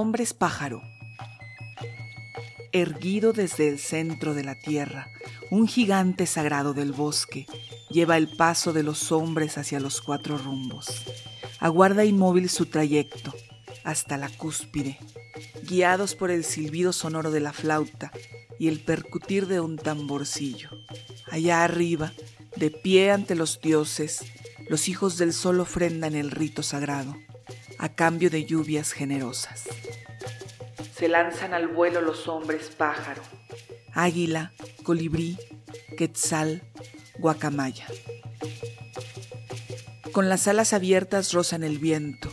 hombres pájaro. Erguido desde el centro de la tierra, un gigante sagrado del bosque lleva el paso de los hombres hacia los cuatro rumbos. Aguarda inmóvil su trayecto hasta la cúspide, guiados por el silbido sonoro de la flauta y el percutir de un tamborcillo. Allá arriba, de pie ante los dioses, los hijos del sol ofrendan el rito sagrado, a cambio de lluvias generosas. Se lanzan al vuelo los hombres pájaro, águila, colibrí, quetzal, guacamaya. Con las alas abiertas rozan el viento,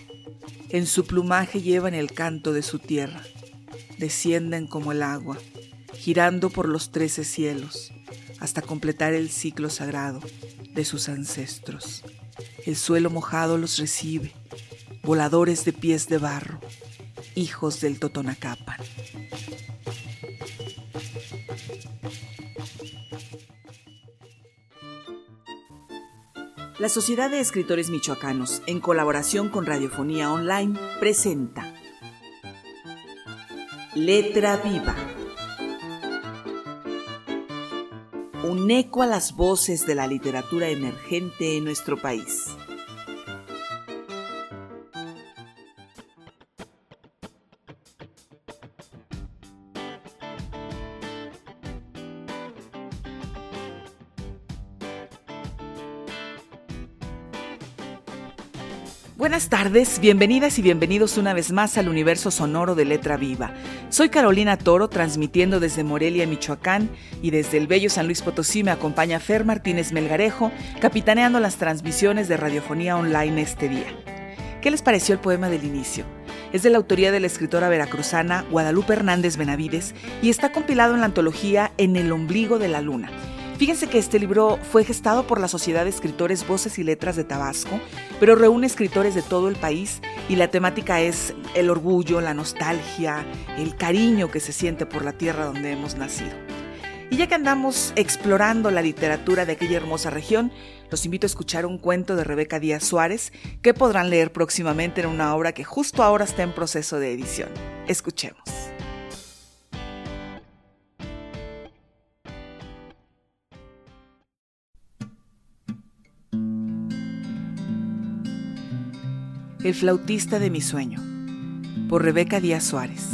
en su plumaje llevan el canto de su tierra, descienden como el agua, girando por los trece cielos, hasta completar el ciclo sagrado de sus ancestros. El suelo mojado los recibe, voladores de pies de barro, hijos del Totonacapan. La Sociedad de Escritores Michoacanos, en colaboración con Radiofonía Online, presenta Letra Viva. Un eco a las voces de la literatura emergente en nuestro país. Buenas tardes, bienvenidas y bienvenidos una vez más al universo sonoro de Letra Viva. Soy Carolina Toro, transmitiendo desde Morelia, Michoacán, y desde el bello San Luis Potosí me acompaña Fer Martínez Melgarejo, capitaneando las transmisiones de radiofonía online este día. ¿Qué les pareció el poema del inicio? Es de la autoría de la escritora veracruzana Guadalupe Hernández Benavides y está compilado en la antología En el ombligo de la luna Fíjense que este libro fue gestado por la Sociedad de Escritores Voces y Letras de Tabasco, pero reúne escritores de todo el país y la temática es el orgullo, la nostalgia, el cariño que se siente por la tierra donde hemos nacido. Y ya que andamos explorando la literatura de aquella hermosa región, los invito a escuchar un cuento de Rebeca Díaz Suárez que podrán leer próximamente en una obra que justo ahora está en proceso de edición. Escuchemos. El flautista de mi sueño, por Rebeca Díaz Suárez.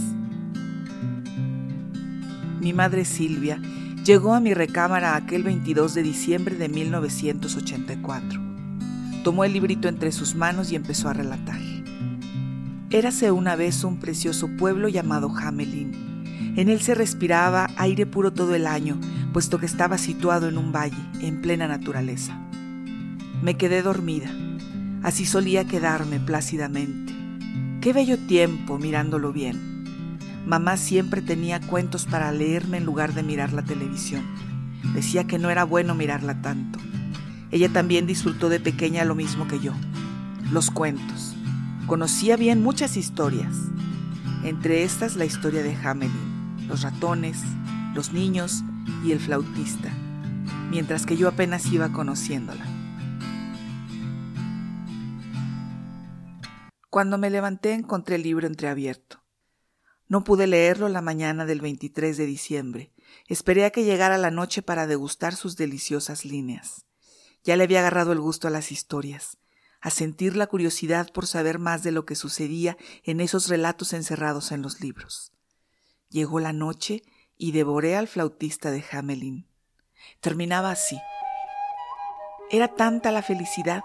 Mi madre Silvia llegó a mi recámara aquel 22 de diciembre de 1984. Tomó el librito entre sus manos y empezó a relatar. Érase una vez un precioso pueblo llamado Hamelin. En él se respiraba aire puro todo el año, puesto que estaba situado en un valle, en plena naturaleza. Me quedé dormida Así solía quedarme plácidamente. Qué bello tiempo mirándolo bien. Mamá siempre tenía cuentos para leerme en lugar de mirar la televisión. Decía que no era bueno mirarla tanto. Ella también disfrutó de pequeña lo mismo que yo. Los cuentos. Conocía bien muchas historias. Entre estas la historia de Hamelin, los ratones, los niños y el flautista, mientras que yo apenas iba conociéndola. Cuando me levanté encontré el libro entreabierto. No pude leerlo la mañana del 23 de diciembre. Esperé a que llegara la noche para degustar sus deliciosas líneas. Ya le había agarrado el gusto a las historias, a sentir la curiosidad por saber más de lo que sucedía en esos relatos encerrados en los libros. Llegó la noche y devoré al flautista de Hamelin. Terminaba así. Era tanta la felicidad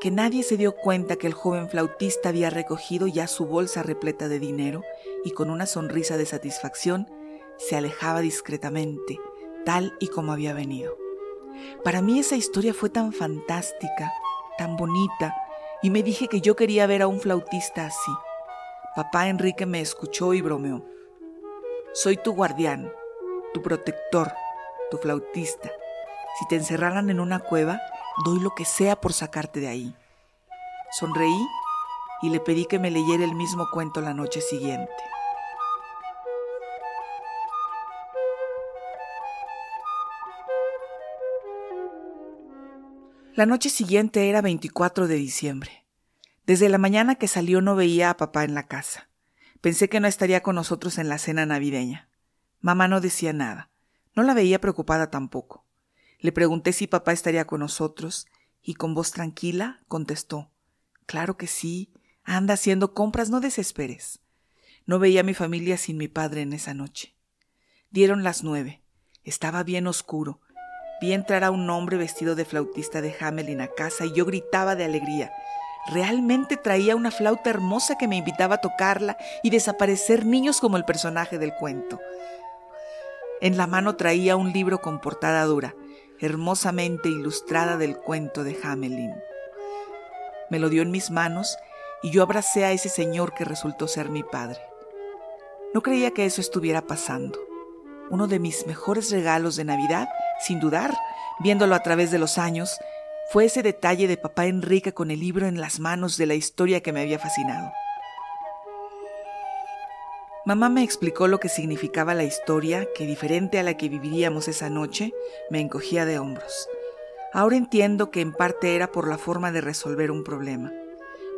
que nadie se dio cuenta que el joven flautista había recogido ya su bolsa repleta de dinero y con una sonrisa de satisfacción se alejaba discretamente, tal y como había venido. Para mí esa historia fue tan fantástica, tan bonita, y me dije que yo quería ver a un flautista así. Papá Enrique me escuchó y bromeó. Soy tu guardián, tu protector, tu flautista. Si te encerraran en una cueva, Doy lo que sea por sacarte de ahí. Sonreí y le pedí que me leyera el mismo cuento la noche siguiente. La noche siguiente era 24 de diciembre. Desde la mañana que salió no veía a papá en la casa. Pensé que no estaría con nosotros en la cena navideña. Mamá no decía nada. No la veía preocupada tampoco. Le pregunté si papá estaría con nosotros y con voz tranquila contestó Claro que sí. Anda haciendo compras, no desesperes. No veía a mi familia sin mi padre en esa noche. Dieron las nueve. Estaba bien oscuro. Vi entrar a un hombre vestido de flautista de Hamelin a casa y yo gritaba de alegría. Realmente traía una flauta hermosa que me invitaba a tocarla y desaparecer niños como el personaje del cuento. En la mano traía un libro con portada dura, hermosamente ilustrada del cuento de Hamelin. Me lo dio en mis manos y yo abracé a ese señor que resultó ser mi padre. No creía que eso estuviera pasando. Uno de mis mejores regalos de Navidad, sin dudar, viéndolo a través de los años, fue ese detalle de papá Enrique con el libro en las manos de la historia que me había fascinado. Mamá me explicó lo que significaba la historia, que diferente a la que viviríamos esa noche, me encogía de hombros. Ahora entiendo que en parte era por la forma de resolver un problema,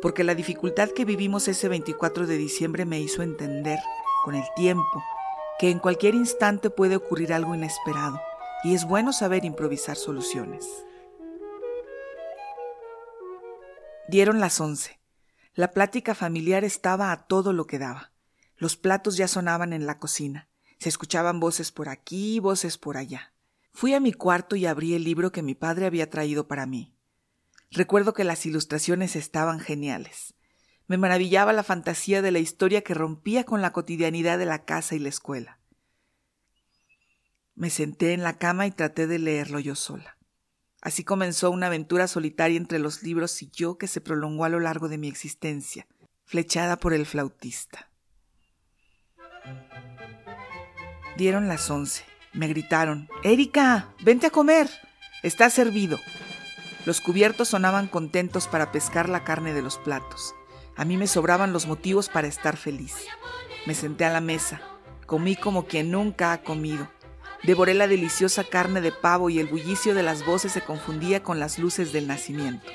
porque la dificultad que vivimos ese 24 de diciembre me hizo entender, con el tiempo, que en cualquier instante puede ocurrir algo inesperado, y es bueno saber improvisar soluciones. Dieron las once. La plática familiar estaba a todo lo que daba. Los platos ya sonaban en la cocina. Se escuchaban voces por aquí voces por allá. Fui a mi cuarto y abrí el libro que mi padre había traído para mí. Recuerdo que las ilustraciones estaban geniales. Me maravillaba la fantasía de la historia que rompía con la cotidianidad de la casa y la escuela. Me senté en la cama y traté de leerlo yo sola. Así comenzó una aventura solitaria entre los libros y yo que se prolongó a lo largo de mi existencia, flechada por el flautista. Dieron las once. Me gritaron, Erika, vente a comer. Está servido. Los cubiertos sonaban contentos para pescar la carne de los platos. A mí me sobraban los motivos para estar feliz. Me senté a la mesa. Comí como quien nunca ha comido. Devoré la deliciosa carne de pavo y el bullicio de las voces se confundía con las luces del nacimiento.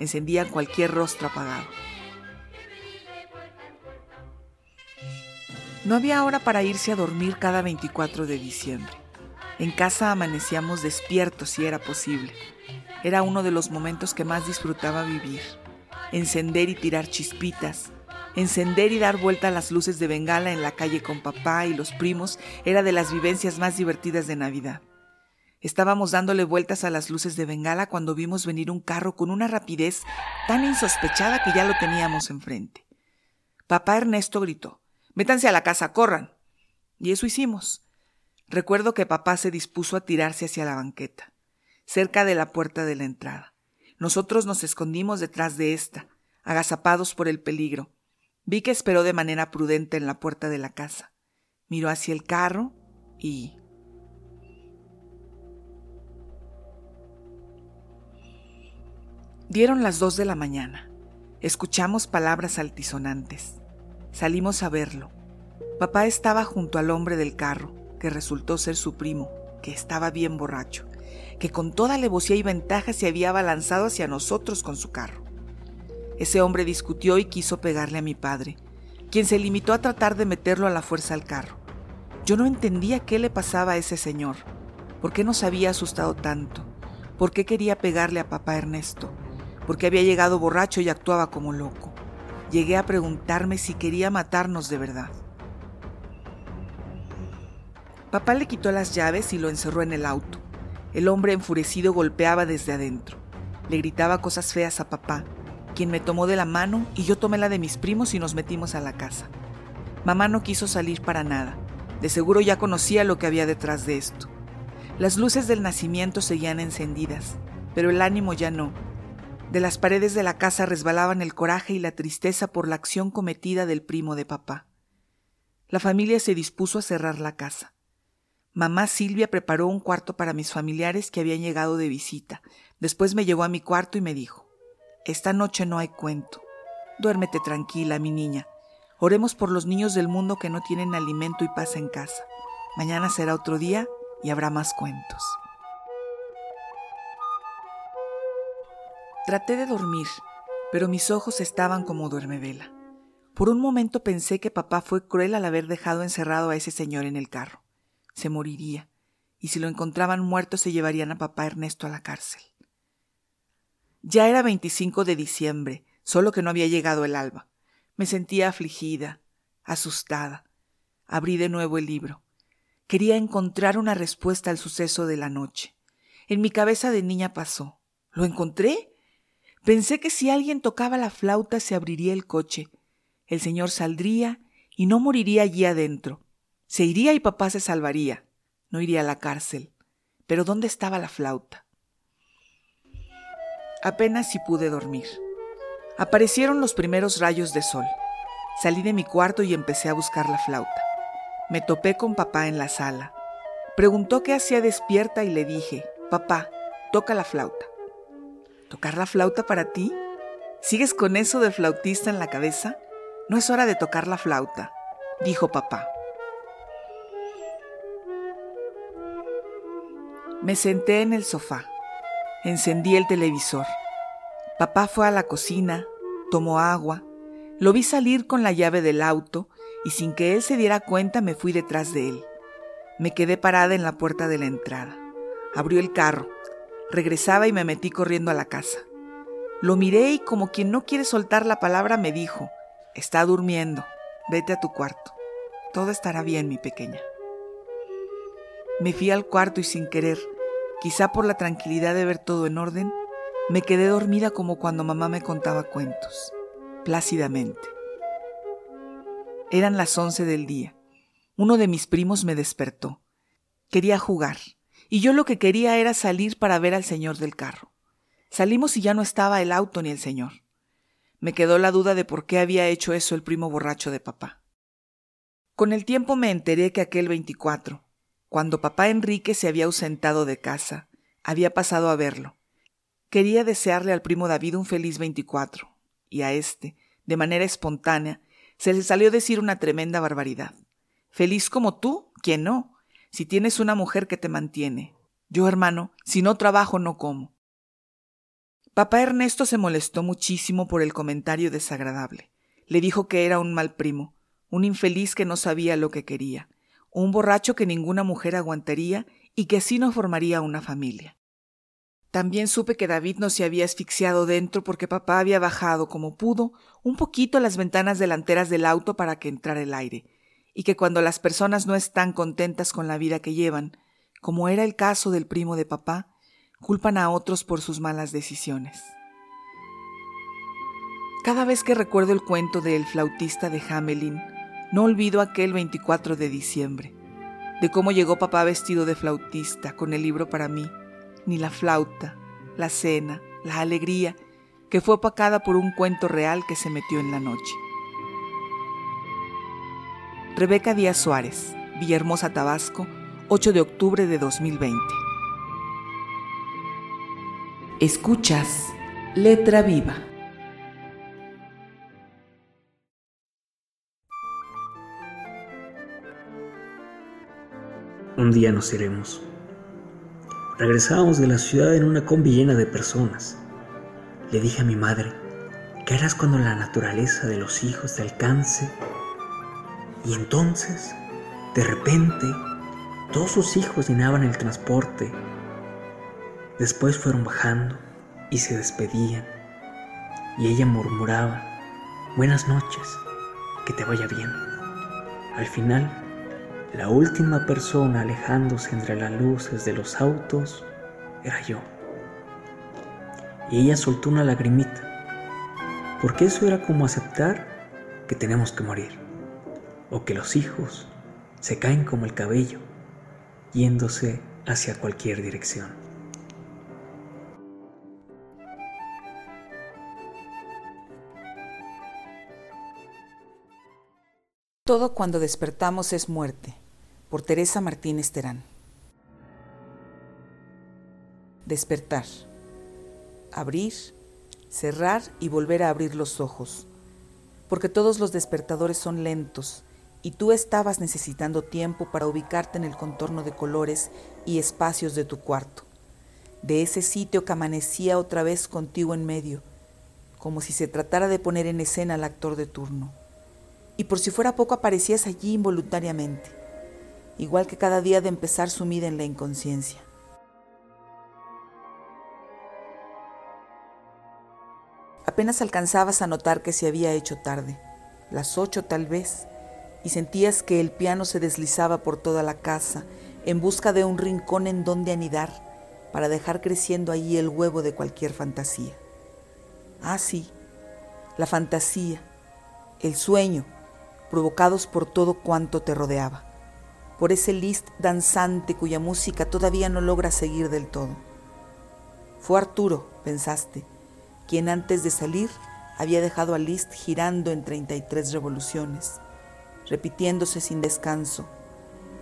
Encendían cualquier rostro apagado. No había hora para irse a dormir cada 24 de diciembre. En casa amanecíamos despiertos si era posible. Era uno de los momentos que más disfrutaba vivir. Encender y tirar chispitas, encender y dar vuelta a las luces de bengala en la calle con papá y los primos era de las vivencias más divertidas de Navidad. Estábamos dándole vueltas a las luces de bengala cuando vimos venir un carro con una rapidez tan insospechada que ya lo teníamos enfrente. Papá Ernesto gritó, Métanse a la casa, corran. Y eso hicimos. Recuerdo que papá se dispuso a tirarse hacia la banqueta, cerca de la puerta de la entrada. Nosotros nos escondimos detrás de ésta, agazapados por el peligro. Vi que esperó de manera prudente en la puerta de la casa. Miró hacia el carro y... Dieron las dos de la mañana. Escuchamos palabras altisonantes. Salimos a verlo. Papá estaba junto al hombre del carro, que resultó ser su primo, que estaba bien borracho, que con toda alevosía y ventaja se había abalanzado hacia nosotros con su carro. Ese hombre discutió y quiso pegarle a mi padre, quien se limitó a tratar de meterlo a la fuerza al carro. Yo no entendía qué le pasaba a ese señor, por qué nos había asustado tanto, por qué quería pegarle a papá Ernesto, por qué había llegado borracho y actuaba como loco llegué a preguntarme si quería matarnos de verdad. Papá le quitó las llaves y lo encerró en el auto. El hombre enfurecido golpeaba desde adentro. Le gritaba cosas feas a papá, quien me tomó de la mano y yo tomé la de mis primos y nos metimos a la casa. Mamá no quiso salir para nada. De seguro ya conocía lo que había detrás de esto. Las luces del nacimiento seguían encendidas, pero el ánimo ya no, de las paredes de la casa resbalaban el coraje y la tristeza por la acción cometida del primo de papá. La familia se dispuso a cerrar la casa. Mamá Silvia preparó un cuarto para mis familiares que habían llegado de visita. Después me llevó a mi cuarto y me dijo, Esta noche no hay cuento. Duérmete tranquila, mi niña. Oremos por los niños del mundo que no tienen alimento y paz en casa. Mañana será otro día y habrá más cuentos. Traté de dormir, pero mis ojos estaban como duermevela. Por un momento pensé que papá fue cruel al haber dejado encerrado a ese señor en el carro. Se moriría, y si lo encontraban muerto se llevarían a papá Ernesto a la cárcel. Ya era 25 de diciembre, solo que no había llegado el alba. Me sentía afligida, asustada. Abrí de nuevo el libro. Quería encontrar una respuesta al suceso de la noche. En mi cabeza de niña pasó. ¿Lo encontré? Pensé que si alguien tocaba la flauta se abriría el coche. El señor saldría y no moriría allí adentro. Se iría y papá se salvaría. No iría a la cárcel. Pero ¿dónde estaba la flauta? Apenas si pude dormir. Aparecieron los primeros rayos de sol. Salí de mi cuarto y empecé a buscar la flauta. Me topé con papá en la sala. Preguntó qué hacía despierta y le dije, papá, toca la flauta. ¿Tocar la flauta para ti? ¿Sigues con eso de flautista en la cabeza? No es hora de tocar la flauta, dijo papá. Me senté en el sofá. Encendí el televisor. Papá fue a la cocina, tomó agua, lo vi salir con la llave del auto y sin que él se diera cuenta me fui detrás de él. Me quedé parada en la puerta de la entrada. Abrió el carro. Regresaba y me metí corriendo a la casa. Lo miré y como quien no quiere soltar la palabra me dijo, está durmiendo, vete a tu cuarto. Todo estará bien, mi pequeña. Me fui al cuarto y sin querer, quizá por la tranquilidad de ver todo en orden, me quedé dormida como cuando mamá me contaba cuentos, plácidamente. Eran las once del día. Uno de mis primos me despertó. Quería jugar y yo lo que quería era salir para ver al señor del carro. Salimos y ya no estaba el auto ni el señor. Me quedó la duda de por qué había hecho eso el primo borracho de papá. Con el tiempo me enteré que aquel 24, cuando papá Enrique se había ausentado de casa, había pasado a verlo. Quería desearle al primo David un feliz 24, y a éste, de manera espontánea, se le salió decir una tremenda barbaridad. Feliz como tú, ¿quién no? si tienes una mujer que te mantiene. Yo, hermano, si no trabajo, no como. Papá Ernesto se molestó muchísimo por el comentario desagradable. Le dijo que era un mal primo, un infeliz que no sabía lo que quería, un borracho que ninguna mujer aguantaría y que así no formaría una familia. También supe que David no se había asfixiado dentro porque papá había bajado, como pudo, un poquito las ventanas delanteras del auto para que entrara el aire, y que cuando las personas no están contentas con la vida que llevan, como era el caso del primo de papá, culpan a otros por sus malas decisiones. Cada vez que recuerdo el cuento del flautista de Hamelin, no olvido aquel 24 de diciembre, de cómo llegó papá vestido de flautista con el libro para mí, ni la flauta, la cena, la alegría, que fue opacada por un cuento real que se metió en la noche. Rebeca Díaz Suárez, Villahermosa, Tabasco, 8 de octubre de 2020. Escuchas Letra Viva. Un día nos iremos. Regresábamos de la ciudad en una combi llena de personas. Le dije a mi madre, ¿qué harás cuando la naturaleza de los hijos te alcance y entonces, de repente, todos sus hijos llenaban el transporte. Después fueron bajando y se despedían. Y ella murmuraba, buenas noches, que te vaya bien. Al final, la última persona alejándose entre las luces de los autos era yo. Y ella soltó una lagrimita, porque eso era como aceptar que tenemos que morir o que los hijos se caen como el cabello, yéndose hacia cualquier dirección. Todo cuando despertamos es muerte, por Teresa Martínez Terán. Despertar. Abrir, cerrar y volver a abrir los ojos, porque todos los despertadores son lentos y tú estabas necesitando tiempo para ubicarte en el contorno de colores y espacios de tu cuarto, de ese sitio que amanecía otra vez contigo en medio, como si se tratara de poner en escena al actor de turno, y por si fuera poco aparecías allí involuntariamente, igual que cada día de empezar sumida en la inconsciencia. Apenas alcanzabas a notar que se había hecho tarde, las ocho tal vez, y sentías que el piano se deslizaba por toda la casa en busca de un rincón en donde anidar para dejar creciendo allí el huevo de cualquier fantasía. Ah, sí, la fantasía, el sueño, provocados por todo cuanto te rodeaba, por ese list danzante cuya música todavía no logra seguir del todo. Fue Arturo, pensaste, quien antes de salir había dejado a Liszt girando en 33 revoluciones, repitiéndose sin descanso,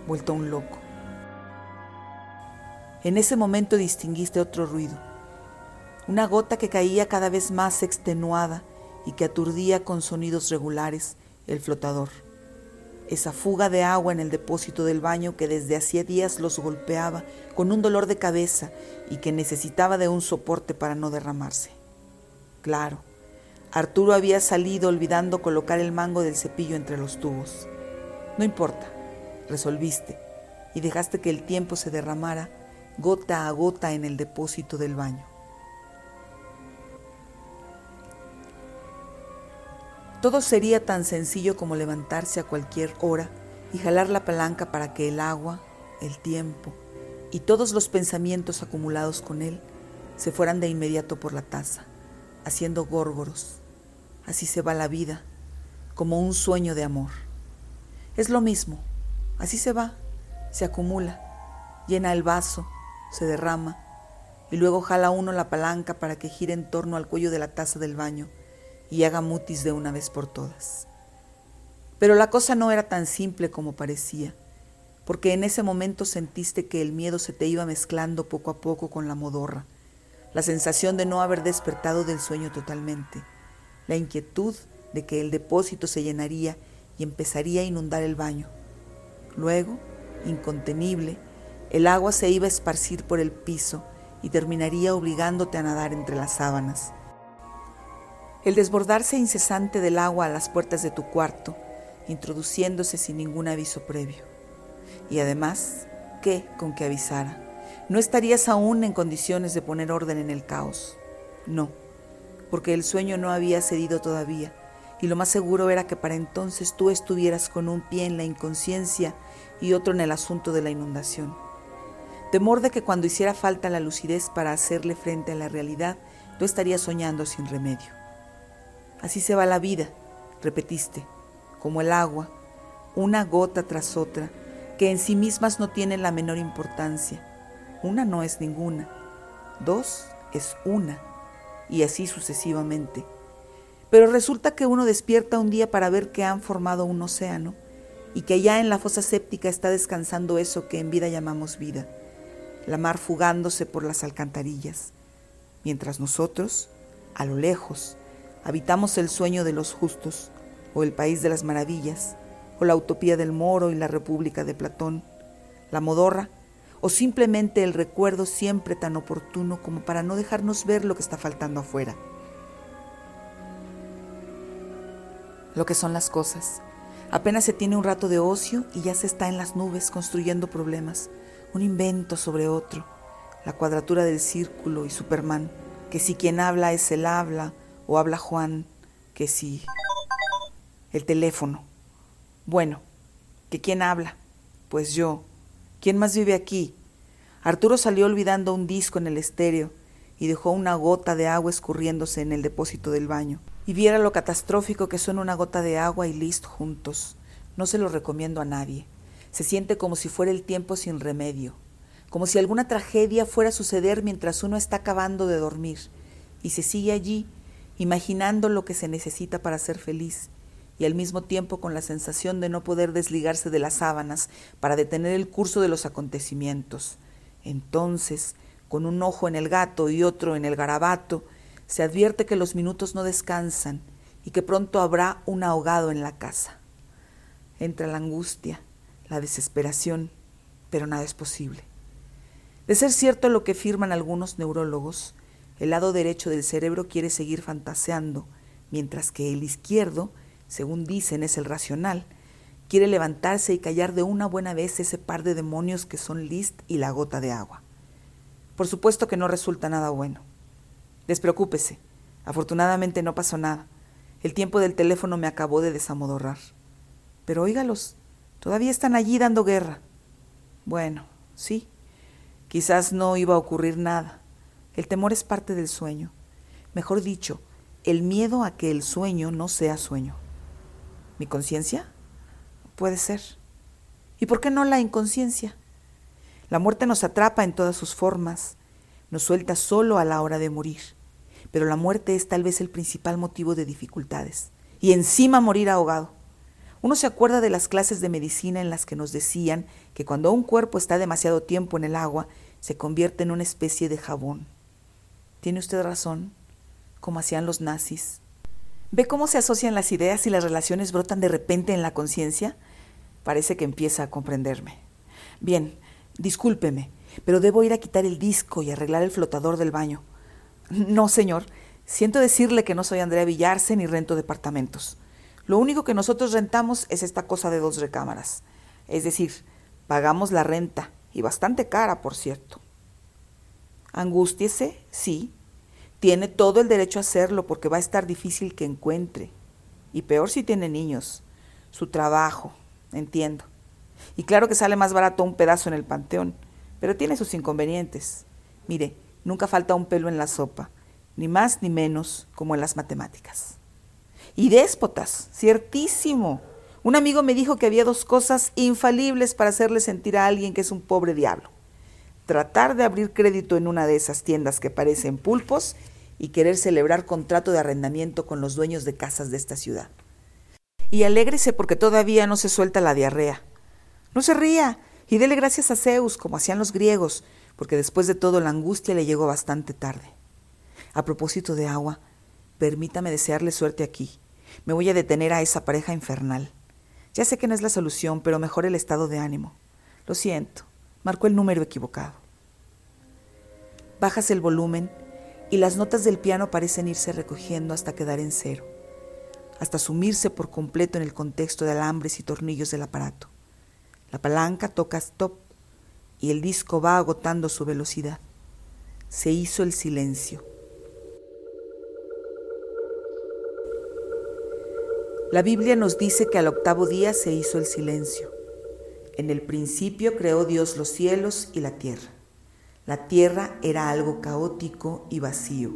vuelto un loco. En ese momento distinguiste otro ruido, una gota que caía cada vez más extenuada y que aturdía con sonidos regulares el flotador. Esa fuga de agua en el depósito del baño que desde hacía días los golpeaba con un dolor de cabeza y que necesitaba de un soporte para no derramarse. Claro, Arturo había salido olvidando colocar el mango del cepillo entre los tubos. No importa, resolviste y dejaste que el tiempo se derramara gota a gota en el depósito del baño. Todo sería tan sencillo como levantarse a cualquier hora y jalar la palanca para que el agua, el tiempo y todos los pensamientos acumulados con él se fueran de inmediato por la taza haciendo górgoros. Así se va la vida, como un sueño de amor. Es lo mismo, así se va, se acumula, llena el vaso, se derrama, y luego jala uno la palanca para que gire en torno al cuello de la taza del baño y haga mutis de una vez por todas. Pero la cosa no era tan simple como parecía, porque en ese momento sentiste que el miedo se te iba mezclando poco a poco con la modorra, la sensación de no haber despertado del sueño totalmente, la inquietud de que el depósito se llenaría y empezaría a inundar el baño. Luego, incontenible, el agua se iba a esparcir por el piso y terminaría obligándote a nadar entre las sábanas. El desbordarse incesante del agua a las puertas de tu cuarto, introduciéndose sin ningún aviso previo. Y además, ¿qué con que avisara? no estarías aún en condiciones de poner orden en el caos. No, porque el sueño no había cedido todavía, y lo más seguro era que para entonces tú estuvieras con un pie en la inconsciencia y otro en el asunto de la inundación. Temor de que cuando hiciera falta la lucidez para hacerle frente a la realidad, tú estarías soñando sin remedio. Así se va la vida, repetiste, como el agua, una gota tras otra, que en sí mismas no tienen la menor importancia una no es ninguna, dos es una, y así sucesivamente. Pero resulta que uno despierta un día para ver que han formado un océano y que allá en la fosa séptica está descansando eso que en vida llamamos vida, la mar fugándose por las alcantarillas, mientras nosotros, a lo lejos, habitamos el sueño de los justos, o el país de las maravillas, o la utopía del moro y la república de Platón, la modorra o simplemente el recuerdo siempre tan oportuno como para no dejarnos ver lo que está faltando afuera. Lo que son las cosas. Apenas se tiene un rato de ocio y ya se está en las nubes construyendo problemas, un invento sobre otro, la cuadratura del círculo y Superman, que si quien habla es el habla o habla Juan, que si el teléfono. Bueno, que quién habla, pues yo, ¿Quién más vive aquí? Arturo salió olvidando un disco en el estéreo y dejó una gota de agua escurriéndose en el depósito del baño. Y viera lo catastrófico que son una gota de agua y list juntos. No se lo recomiendo a nadie. Se siente como si fuera el tiempo sin remedio, como si alguna tragedia fuera a suceder mientras uno está acabando de dormir, y se sigue allí, imaginando lo que se necesita para ser feliz, y al mismo tiempo con la sensación de no poder desligarse de las sábanas para detener el curso de los acontecimientos. Entonces, con un ojo en el gato y otro en el garabato, se advierte que los minutos no descansan y que pronto habrá un ahogado en la casa. Entra la angustia, la desesperación, pero nada es posible. De ser cierto lo que firman algunos neurólogos, el lado derecho del cerebro quiere seguir fantaseando, mientras que el izquierdo según dicen es el racional, quiere levantarse y callar de una buena vez ese par de demonios que son List y la gota de agua. Por supuesto que no resulta nada bueno. Despreocúpese. Afortunadamente no pasó nada. El tiempo del teléfono me acabó de desamodorrar. Pero óigalos, todavía están allí dando guerra. Bueno, sí, quizás no iba a ocurrir nada. El temor es parte del sueño. Mejor dicho, el miedo a que el sueño no sea sueño. ¿Mi conciencia? Puede ser. ¿Y por qué no la inconsciencia? La muerte nos atrapa en todas sus formas, nos suelta solo a la hora de morir, pero la muerte es tal vez el principal motivo de dificultades. Y encima morir ahogado. Uno se acuerda de las clases de medicina en las que nos decían que cuando un cuerpo está demasiado tiempo en el agua, se convierte en una especie de jabón. Tiene usted razón, como hacían los nazis. ¿Ve cómo se asocian las ideas y las relaciones brotan de repente en la conciencia? Parece que empieza a comprenderme. Bien, discúlpeme, pero debo ir a quitar el disco y arreglar el flotador del baño. No, señor. Siento decirle que no soy Andrea Villarse ni rento departamentos. Lo único que nosotros rentamos es esta cosa de dos recámaras. Es decir, pagamos la renta, y bastante cara, por cierto. Angústiese, sí. Tiene todo el derecho a hacerlo porque va a estar difícil que encuentre. Y peor si tiene niños. Su trabajo, entiendo. Y claro que sale más barato un pedazo en el panteón, pero tiene sus inconvenientes. Mire, nunca falta un pelo en la sopa, ni más ni menos como en las matemáticas. Y déspotas, ciertísimo. Un amigo me dijo que había dos cosas infalibles para hacerle sentir a alguien que es un pobre diablo. Tratar de abrir crédito en una de esas tiendas que parecen pulpos y querer celebrar contrato de arrendamiento con los dueños de casas de esta ciudad. Y alégrese porque todavía no se suelta la diarrea. No se ría y dele gracias a Zeus, como hacían los griegos, porque después de todo la angustia le llegó bastante tarde. A propósito de agua, permítame desearle suerte aquí. Me voy a detener a esa pareja infernal. Ya sé que no es la solución, pero mejor el estado de ánimo. Lo siento, marcó el número equivocado. Bajas el volumen y las notas del piano parecen irse recogiendo hasta quedar en cero hasta sumirse por completo en el contexto de alambres y tornillos del aparato. La palanca toca stop y el disco va agotando su velocidad. Se hizo el silencio. La Biblia nos dice que al octavo día se hizo el silencio. En el principio creó Dios los cielos y la tierra. La tierra era algo caótico y vacío,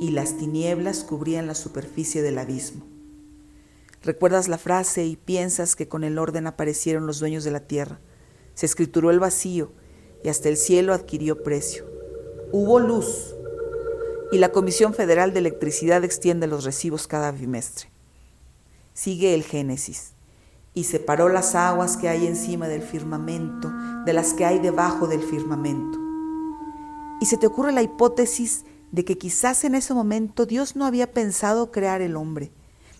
y las tinieblas cubrían la superficie del abismo. Recuerdas la frase y piensas que con el orden aparecieron los dueños de la tierra. Se escrituró el vacío y hasta el cielo adquirió precio. Hubo luz y la Comisión Federal de Electricidad extiende los recibos cada bimestre. Sigue el Génesis y separó las aguas que hay encima del firmamento de las que hay debajo del firmamento. Y se te ocurre la hipótesis de que quizás en ese momento Dios no había pensado crear el hombre.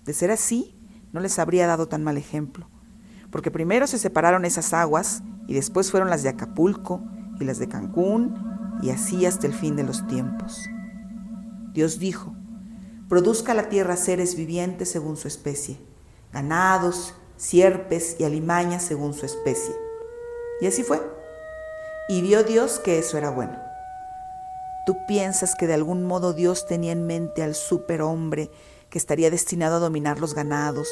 De ser así, no les habría dado tan mal ejemplo, porque primero se separaron esas aguas y después fueron las de Acapulco y las de Cancún y así hasta el fin de los tiempos. Dios dijo, produzca la tierra seres vivientes según su especie, ganados, sierpes y alimañas según su especie. Y así fue. Y vio Dios que eso era bueno. ¿Tú piensas que de algún modo Dios tenía en mente al superhombre que estaría destinado a dominar los ganados,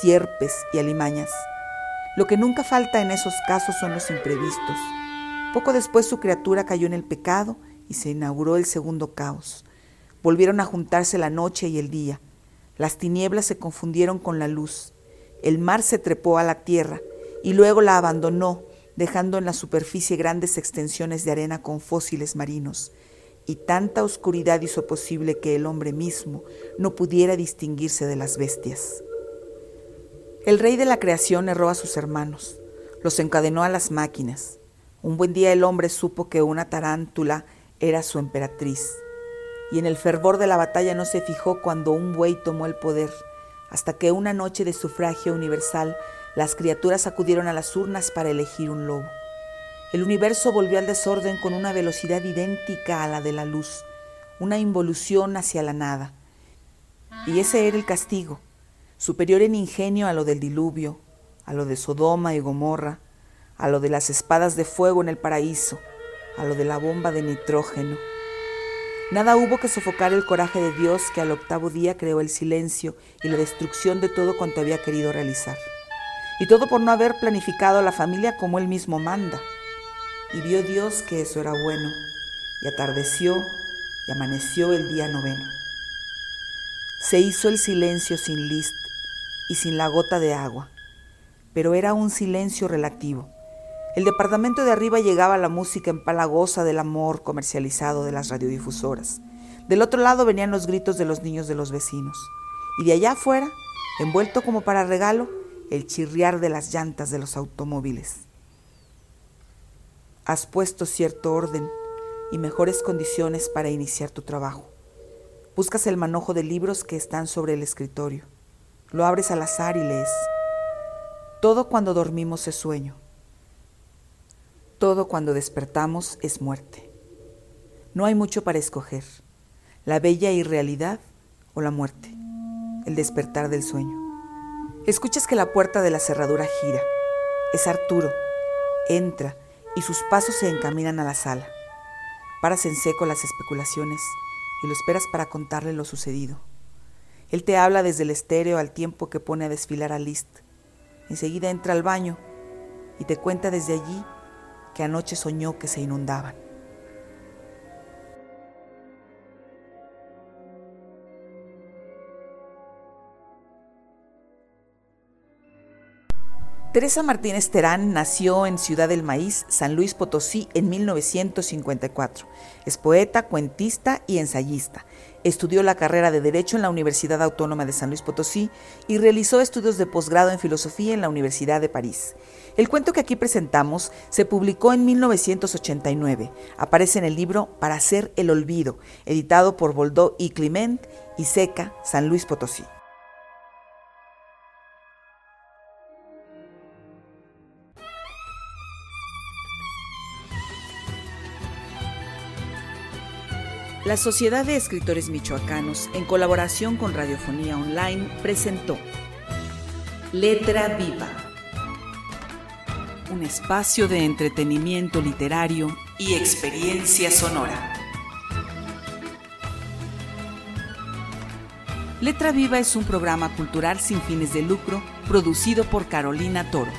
sierpes y alimañas. Lo que nunca falta en esos casos son los imprevistos. Poco después su criatura cayó en el pecado y se inauguró el segundo caos. Volvieron a juntarse la noche y el día. Las tinieblas se confundieron con la luz. El mar se trepó a la tierra y luego la abandonó, dejando en la superficie grandes extensiones de arena con fósiles marinos y tanta oscuridad hizo posible que el hombre mismo no pudiera distinguirse de las bestias. El rey de la creación erró a sus hermanos, los encadenó a las máquinas. Un buen día el hombre supo que una tarántula era su emperatriz, y en el fervor de la batalla no se fijó cuando un buey tomó el poder, hasta que una noche de sufragio universal las criaturas acudieron a las urnas para elegir un lobo. El universo volvió al desorden con una velocidad idéntica a la de la luz, una involución hacia la nada. Y ese era el castigo. superior en ingenio a lo del diluvio, a lo de Sodoma y Gomorra, a lo de las espadas de fuego en el paraíso, a lo de la bomba de nitrógeno. Nada hubo que sofocar el coraje de Dios que al octavo día creó el silencio y la destrucción de todo cuanto había querido realizar. Y todo por no haber planificado a la familia como él mismo manda. Y vio Dios que eso era bueno, y atardeció y amaneció el día noveno. Se hizo el silencio sin list y sin la gota de agua, pero era un silencio relativo el departamento de arriba llegaba la música empalagosa del amor comercializado de las radiodifusoras. Del otro lado venían los gritos de los niños de los vecinos. Y de allá afuera, envuelto como para regalo, el chirriar de las llantas de los automóviles. Has puesto cierto orden y mejores condiciones para iniciar tu trabajo. Buscas el manojo de libros que están sobre el escritorio. Lo abres al azar y lees. Todo cuando dormimos es sueño. Todo cuando despertamos es muerte. No hay mucho para escoger, la bella irrealidad o la muerte, el despertar del sueño. Escuchas que la puerta de la cerradura gira. Es Arturo. Entra y sus pasos se encaminan a la sala. Paras en seco las especulaciones y lo esperas para contarle lo sucedido. Él te habla desde el estéreo al tiempo que pone a desfilar a List. Enseguida entra al baño y te cuenta desde allí que anoche soñó que se inundaban. Teresa Martínez Terán nació en Ciudad del Maíz, San Luis Potosí, en 1954. Es poeta, cuentista y ensayista. Estudió la carrera de Derecho en la Universidad Autónoma de San Luis Potosí y realizó estudios de posgrado en Filosofía en la Universidad de París. El cuento que aquí presentamos se publicó en 1989. Aparece en el libro Para hacer el olvido, editado por Boldó y Clement y Seca, San Luis Potosí. La Sociedad de Escritores Michoacanos, en colaboración con Radiofonía Online, presentó Letra Viva, un espacio de entretenimiento literario y experiencia sonora. Letra Viva es un programa cultural sin fines de lucro producido por Carolina Toro.